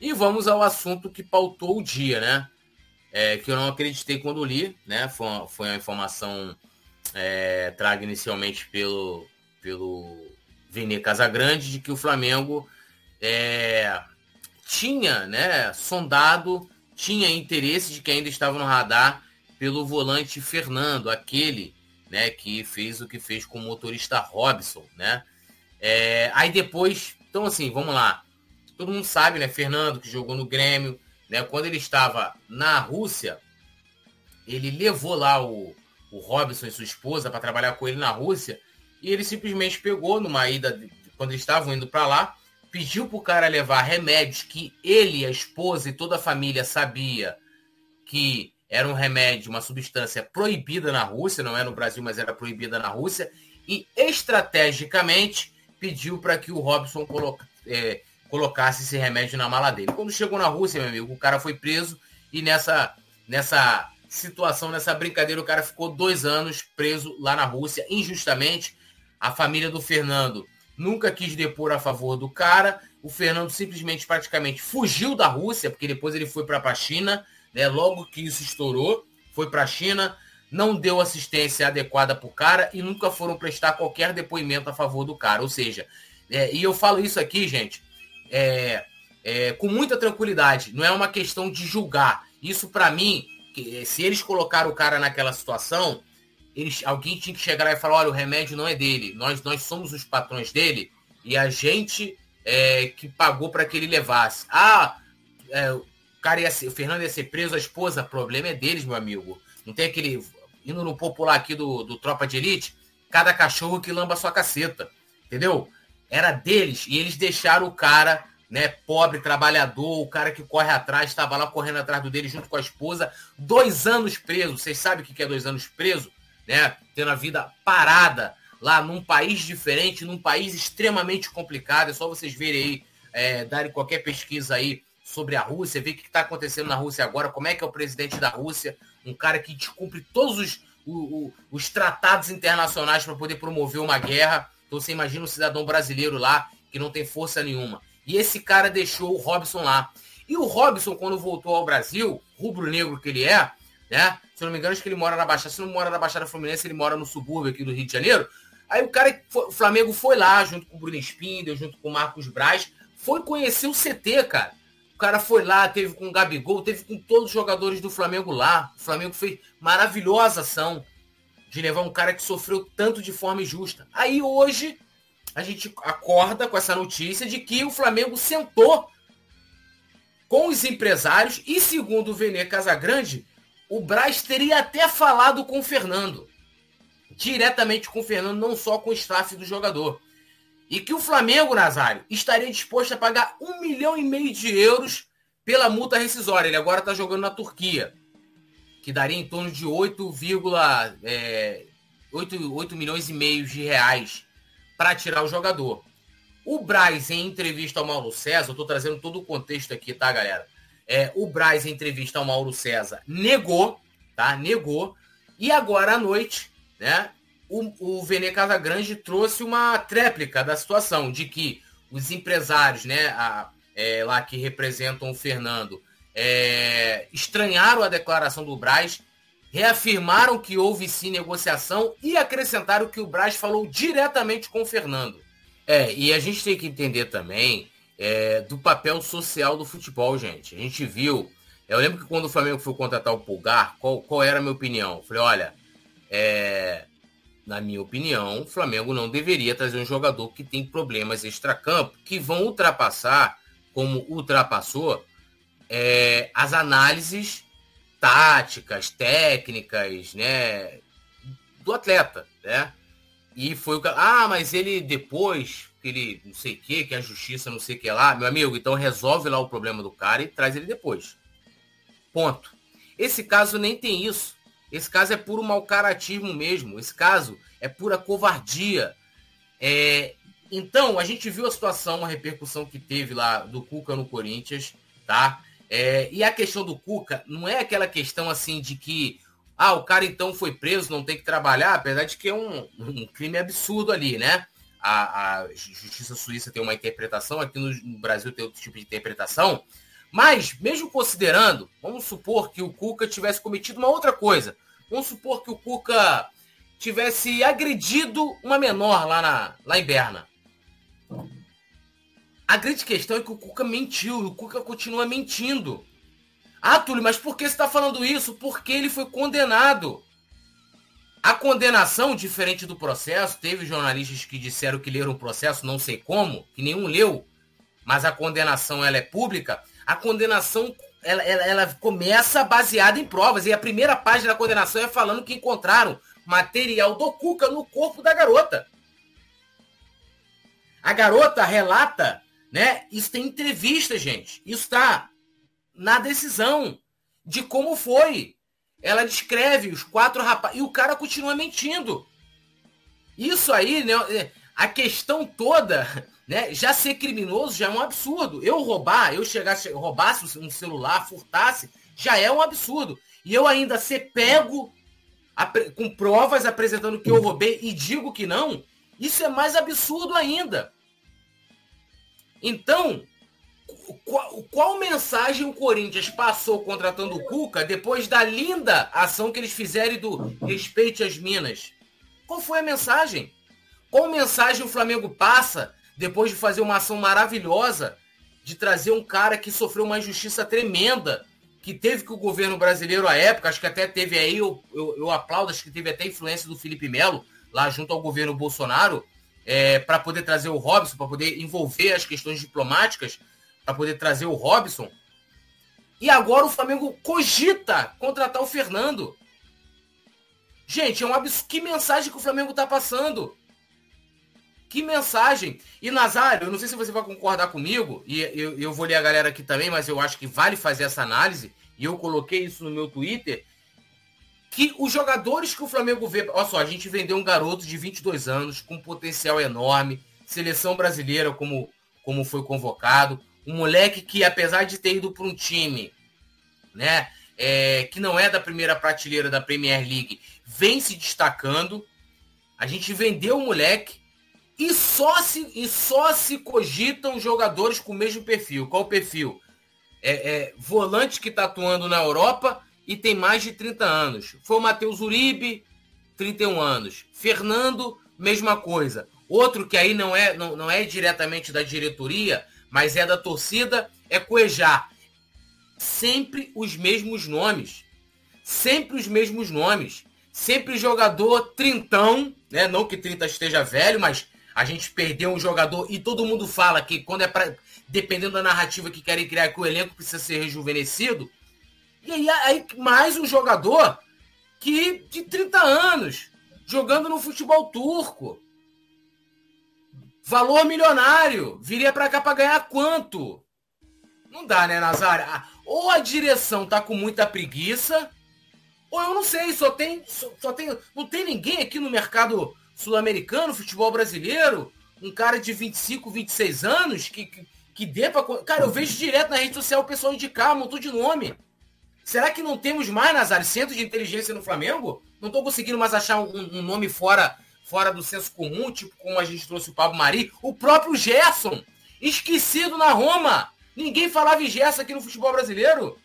E vamos ao assunto que pautou o dia, né? É, que eu não acreditei quando li, né? Foi uma, foi uma informação é, traga inicialmente pelo, pelo Vene Casagrande de que o Flamengo é, tinha né, sondado, tinha interesse de que ainda estava no radar pelo volante Fernando, aquele né, que fez o que fez com o motorista Robson, né? É, aí depois, então assim, vamos lá. Todo mundo sabe, né? Fernando, que jogou no Grêmio, né? Quando ele estava na Rússia, ele levou lá o, o Robson e sua esposa para trabalhar com ele na Rússia e ele simplesmente pegou numa ida, quando eles estavam indo para lá, pediu para o cara levar remédios que ele, a esposa e toda a família sabia que era um remédio, uma substância proibida na Rússia, não é no Brasil, mas era proibida na Rússia, e estrategicamente pediu para que o Robson coloca, é, colocasse esse remédio na mala dele. Quando chegou na Rússia, meu amigo, o cara foi preso e nessa, nessa situação, nessa brincadeira, o cara ficou dois anos preso lá na Rússia, injustamente. A família do Fernando nunca quis depor a favor do cara. O Fernando simplesmente, praticamente, fugiu da Rússia, porque depois ele foi para a China, né? Logo que isso estourou, foi para a China, não deu assistência adequada para o cara e nunca foram prestar qualquer depoimento a favor do cara. Ou seja, é, e eu falo isso aqui, gente, é, é, com muita tranquilidade. Não é uma questão de julgar. Isso, para mim, que, se eles colocaram o cara naquela situação, eles, alguém tinha que chegar lá e falar, olha, o remédio não é dele, nós, nós somos os patrões dele e a gente é, que pagou para que ele levasse. Ah, é, o cara ia ser, o Fernando ia ser preso, a esposa, problema é deles, meu amigo. Não tem aquele, indo no popular aqui do, do Tropa de Elite, cada cachorro que lamba sua caceta, entendeu? Era deles e eles deixaram o cara né? Pobre, trabalhador, o cara que corre atrás, estava lá correndo atrás do dele junto com a esposa, dois anos preso. Vocês sabem o que é dois anos preso? Né? Tendo a vida parada lá num país diferente, num país extremamente complicado. É só vocês verem aí, é, darem qualquer pesquisa aí sobre a Rússia, ver o que está acontecendo na Rússia agora, como é que é o presidente da Rússia, um cara que descumpre todos os, os, os tratados internacionais para poder promover uma guerra. Então você imagina um cidadão brasileiro lá que não tem força nenhuma. E esse cara deixou o Robson lá. E o Robson, quando voltou ao Brasil, rubro-negro que ele é, né? Se eu não me engano, acho que ele mora na Baixada. Se não mora na Baixada Fluminense, ele mora no subúrbio aqui do Rio de Janeiro. Aí o cara, o Flamengo foi lá, junto com o Bruno Spindel, junto com o Marcos Braz, foi conhecer o CT, cara. O cara foi lá, teve com o Gabigol, teve com todos os jogadores do Flamengo lá. O Flamengo fez maravilhosa ação de levar um cara que sofreu tanto de forma injusta. Aí hoje a gente acorda com essa notícia de que o Flamengo sentou com os empresários e, segundo o Vene Casagrande, o Braz teria até falado com o Fernando. Diretamente com o Fernando, não só com o staff do jogador. E que o Flamengo, Nazário, estaria disposto a pagar um milhão e meio de euros pela multa rescisória. Ele agora está jogando na Turquia, que daria em torno de 8, é, 8, 8 milhões e meio de reais para tirar o jogador. O Braz, em entrevista ao Mauro César, eu estou trazendo todo o contexto aqui, tá, galera? É, o Braz, em entrevista ao Mauro César, negou, tá? Negou. E agora à noite, né? O, o Vene Casagrande trouxe uma tréplica da situação, de que os empresários, né, a, é, lá que representam o Fernando, é, estranharam a declaração do Braz reafirmaram que houve sim negociação e acrescentaram que o Braz falou diretamente com o Fernando. É, e a gente tem que entender também é, do papel social do futebol, gente. A gente viu. Eu lembro que quando o Flamengo foi contratar o Pulgar, qual, qual era a minha opinião? Eu falei, olha, é, na minha opinião, o Flamengo não deveria trazer um jogador que tem problemas extracampo que vão ultrapassar, como ultrapassou, é, as análises táticas, técnicas, né, do atleta, né? E foi o ah, mas ele depois, que ele não sei o que, que a justiça não sei o que lá, meu amigo, então resolve lá o problema do cara e traz ele depois. Ponto. Esse caso nem tem isso. Esse caso é puro mau caratismo mesmo. Esse caso é pura covardia. É... Então, a gente viu a situação, a repercussão que teve lá do Cuca no Corinthians, tá? É, e a questão do Cuca não é aquela questão assim de que ah, o cara então foi preso, não tem que trabalhar, apesar de que é um, um crime absurdo ali, né? A, a, justiça suíça tem uma interpretação, aqui no, Brasil tem outro tipo de interpretação, Mas, mesmo considerando, vamos supor que o Cuca tivesse cometido uma outra coisa. Vamos supor que o Cuca tivesse agredido uma menor lá, na, lá em Berna. A grande questão é que o Cuca mentiu, e o Cuca continua mentindo. Ah, Túlio, mas por que você está falando isso? Porque ele foi condenado. A condenação, diferente do processo, teve jornalistas que disseram que leram o processo, não sei como, que nenhum leu, mas a condenação ela é pública. A condenação ela, ela, ela começa baseada em provas. E a primeira página da condenação é falando que encontraram material do Cuca no corpo da garota. A garota relata, né? Isso tem entrevista, gente. Isso está na decisão de como foi. Ela descreve os quatro rapazes. E o cara continua mentindo. Isso aí, né? A questão toda, né? Já ser criminoso já é um absurdo. Eu roubar, eu chegasse, roubasse um celular, furtasse, já é um absurdo. E eu ainda ser pego com provas apresentando que eu roubei e digo que não, isso é mais absurdo ainda. Então, qual, qual, mensagem o Corinthians passou contratando o Cuca depois da linda ação que eles fizeram do respeite às minas? Qual foi a mensagem? Qual mensagem o Flamengo passa depois de fazer uma ação maravilhosa de trazer um cara que sofreu uma injustiça tremenda, que teve que o governo brasileiro à época, acho que até teve aí, eu, eu, eu aplaudo, acho que teve até influência do Felipe Melo, lá junto ao governo Bolsonaro, é, para poder trazer o Robson, para poder envolver as questões diplomáticas para poder trazer o Robson. E agora o Flamengo cogita contratar o Fernando. Gente, é um absurdo. Que mensagem que o Flamengo está passando? Que mensagem? E Nazário, eu não sei se você vai concordar comigo, e eu, eu vou ler a galera aqui também, mas eu acho que vale fazer essa análise, e eu coloquei isso no meu Twitter, que os jogadores que o Flamengo vê... Olha só, a gente vendeu um garoto de 22 anos, com potencial enorme, seleção brasileira como, como foi convocado, um moleque que, apesar de ter ido para um time, né, é, que não é da primeira prateleira da Premier League, vem se destacando. A gente vendeu o moleque e só se, e só se cogitam jogadores com o mesmo perfil. Qual o perfil? É, é, volante que está atuando na Europa e tem mais de 30 anos. Foi o Matheus Uribe, 31 anos. Fernando, mesma coisa. Outro que aí não é, não, não é diretamente da diretoria, mas é da torcida, é Cuejá. Sempre os mesmos nomes. Sempre os mesmos nomes. Sempre jogador trintão, né? Não que 30 esteja velho, mas a gente perdeu um jogador e todo mundo fala que quando é para dependendo da narrativa que querem criar que o elenco precisa ser rejuvenescido. E aí, aí mais um jogador que de 30 anos, jogando no futebol turco. Valor milionário. Viria para cá para ganhar quanto? Não dá, né, Nazário? Ah, ou a direção tá com muita preguiça, ou eu não sei, só tem, só, só tem, não tem ninguém aqui no mercado sul-americano, futebol brasileiro, um cara de 25, 26 anos que, que, que dê pra... Cara, eu vejo direto na rede social o pessoal indicar, montou de nome. Será que não temos mais, Nazário, centro de inteligência no Flamengo? Não tô conseguindo mais achar um, um nome fora fora do senso comum, tipo como a gente trouxe o Pablo Mari, o próprio Gerson, esquecido na Roma. Ninguém falava em Gerson aqui no futebol brasileiro.